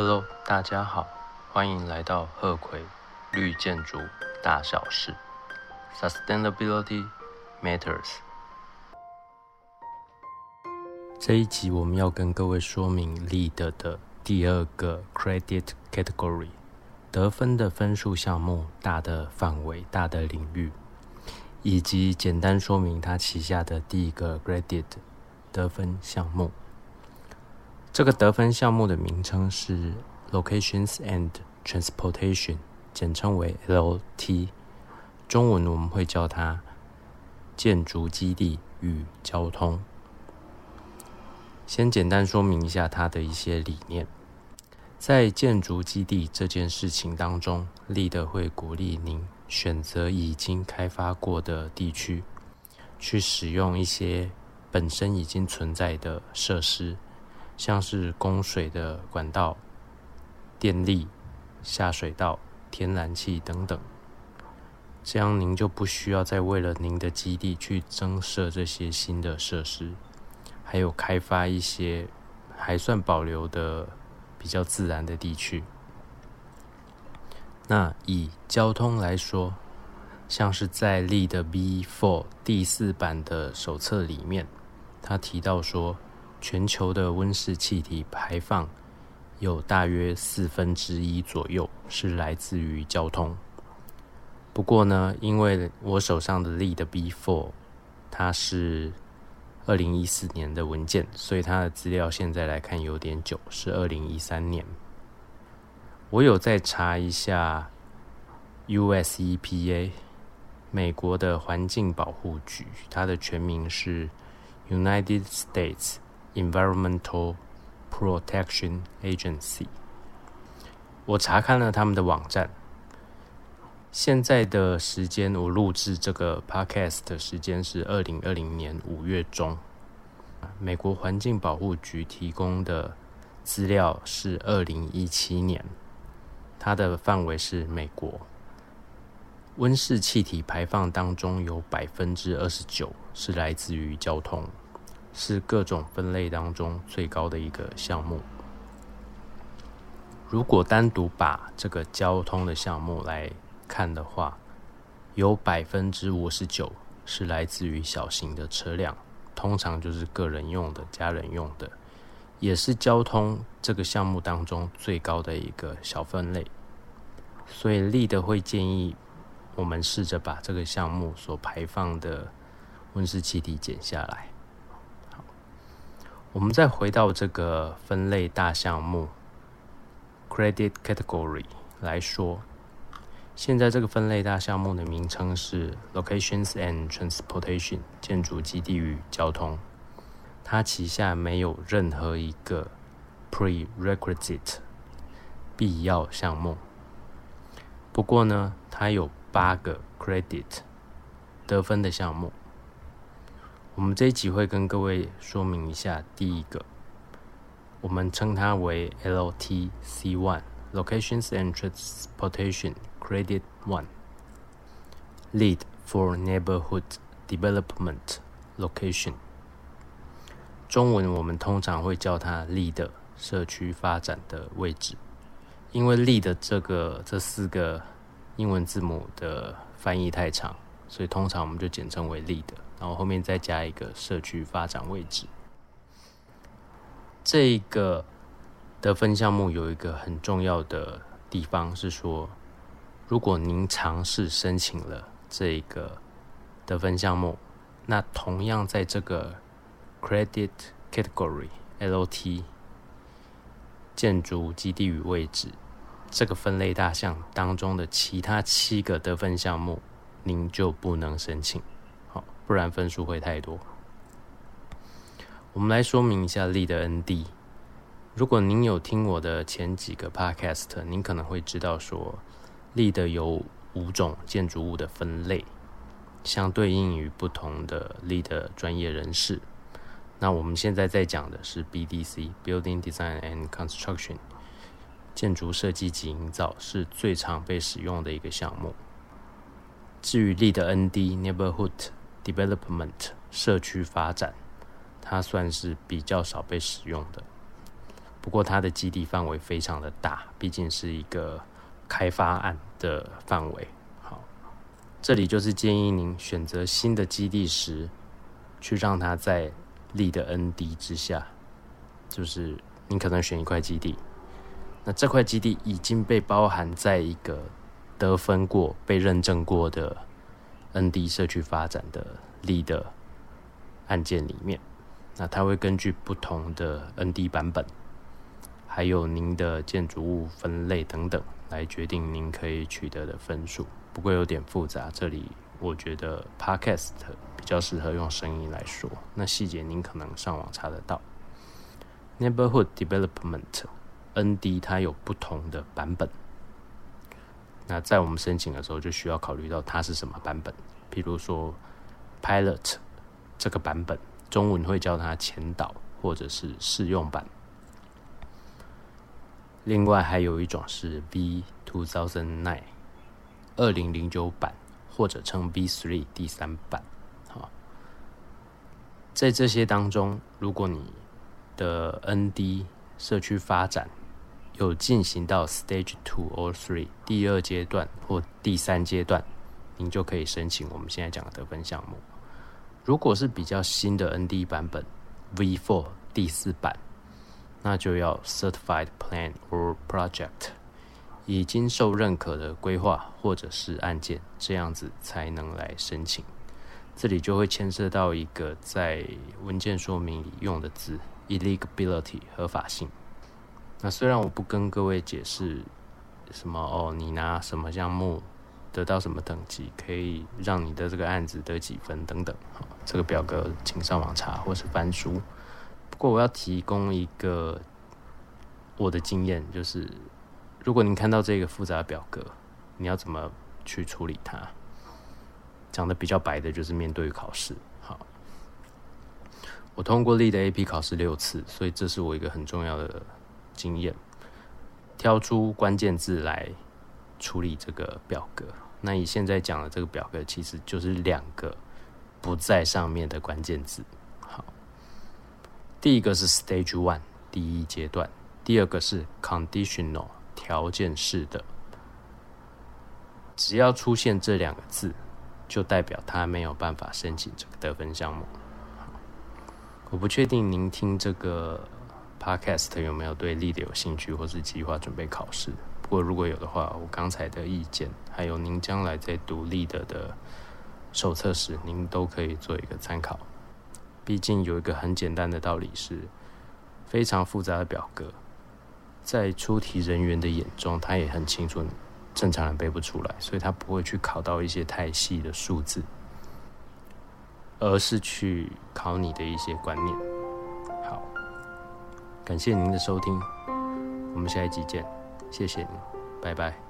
Hello，大家好，欢迎来到鹤葵绿建筑大小事，Sustainability Matters。这一集我们要跟各位说明 LEED 的第二个 Credit Category，得分的分数项目大的范围、大的领域，以及简单说明它旗下的第一个 Credit 得分项目。这个得分项目的名称是 Locations and Transportation，简称为 LT。中文我们会叫它建筑基地与交通。先简单说明一下它的一些理念。在建筑基地这件事情当中，立德会鼓励您选择已经开发过的地区，去使用一些本身已经存在的设施。像是供水的管道、电力、下水道、天然气等等，这样您就不需要再为了您的基地去增设这些新的设施，还有开发一些还算保留的比较自然的地区。那以交通来说，像是在立的 B4 第四版的手册里面，他提到说。全球的温室气体排放有大约四分之一左右是来自于交通。不过呢，因为我手上的 Lead Before 它是二零一四年的文件，所以它的资料现在来看有点久，是二零一三年。我有再查一下 US EPA 美国的环境保护局，它的全名是 United States。Environmental Protection Agency，我查看了他们的网站。现在的时间，我录制这个 Podcast 的时间是二零二零年五月中。美国环境保护局提供的资料是二零一七年，它的范围是美国。温室气体排放当中有百分之二十九是来自于交通。是各种分类当中最高的一个项目。如果单独把这个交通的项目来看的话，有百分之五十九是来自于小型的车辆，通常就是个人用的、家人用的，也是交通这个项目当中最高的一个小分类。所以立德会建议我们试着把这个项目所排放的温室气体减下来。我们再回到这个分类大项目 （Credit Category） 来说，现在这个分类大项目的名称是 Locations and Transportation（ 建筑基地与交通）。它旗下没有任何一个 Prerequisite（ 必要项目）。不过呢，它有八个 Credit（ 得分的项目）。我们这一集会跟各位说明一下，第一个，我们称它为 LTC One（Locations and Transportation Credit One），Lead for Neighborhood Development Location。中文我们通常会叫它 Lead 社区发展的位置，因为 Lead 这个这四个英文字母的翻译太长，所以通常我们就简称为 Lead。然后后面再加一个社区发展位置。这个得分项目有一个很重要的地方是说，如果您尝试申请了这个得分项目，那同样在这个 Credit Category LT 建筑基地与位置这个分类大项当中的其他七个得分项目，您就不能申请。不然分数会太多。我们来说明一下力的 ND。如果您有听我的前几个 Podcast，您可能会知道说，力的有五种建筑物的分类，相对应于不同的力的专业人士。那我们现在在讲的是 BDC（Building Design and Construction），建筑设计及营造是最常被使用的一个项目。至于力的 ND（Neighborhood）。Development 社区发展，它算是比较少被使用的。不过它的基地范围非常的大，毕竟是一个开发案的范围。好，这里就是建议您选择新的基地时，去让它在力的 ND 之下，就是你可能选一块基地，那这块基地已经被包含在一个得分过、被认证过的 ND 社区发展的力的案件里面，那它会根据不同的 ND 版本。还有您的建筑物分类等等，来决定您可以取得的分数。不过有点复杂，这里我觉得 Podcast 比较适合用声音来说。那细节您可能上网查得到。Neighborhood Development ND 它有不同的版本。那在我们申请的时候，就需要考虑到它是什么版本。比如说 Pilot 这个版本，中文会叫它前导或者是试用版。另外还有一种是 V two thousand nine 二零零九版，或者称 V three 第三版。好，在这些当中，如果你的 ND 社区发展有进行到 Stage two or three 第二阶段或第三阶段，您就可以申请我们现在讲的得分项目。如果是比较新的 ND 版本 V four 第四版。那就要 certified plan or project，已经受认可的规划或者是案件，这样子才能来申请。这里就会牵涉到一个在文件说明里用的字 eligibility 合法性。那虽然我不跟各位解释什么哦，你拿什么项目得到什么等级，可以让你的这个案子得几分等等，这个表格请上网查或是翻书。不过我要提供一个我的经验，就是如果您看到这个复杂的表格，你要怎么去处理它？讲的比较白的，就是面对考试。好，我通过力的 AP 考试六次，所以这是我一个很重要的经验。挑出关键字来处理这个表格。那你现在讲的这个表格，其实就是两个不在上面的关键字。好第一个是 Stage One 第一阶段，第二个是 Conditional 条件式的。只要出现这两个字，就代表他没有办法申请这个得分项目。我不确定您听这个 Podcast 有没有对 Lead 有兴趣，或是计划准备考试。不过如果有的话，我刚才的意见，还有您将来在读 Lead 的手册时，您都可以做一个参考。毕竟有一个很简单的道理是，非常复杂的表格，在出题人员的眼中，他也很清楚，正常人背不出来，所以他不会去考到一些太细的数字，而是去考你的一些观念。感谢您的收听，我们下一集见，谢谢您，拜拜。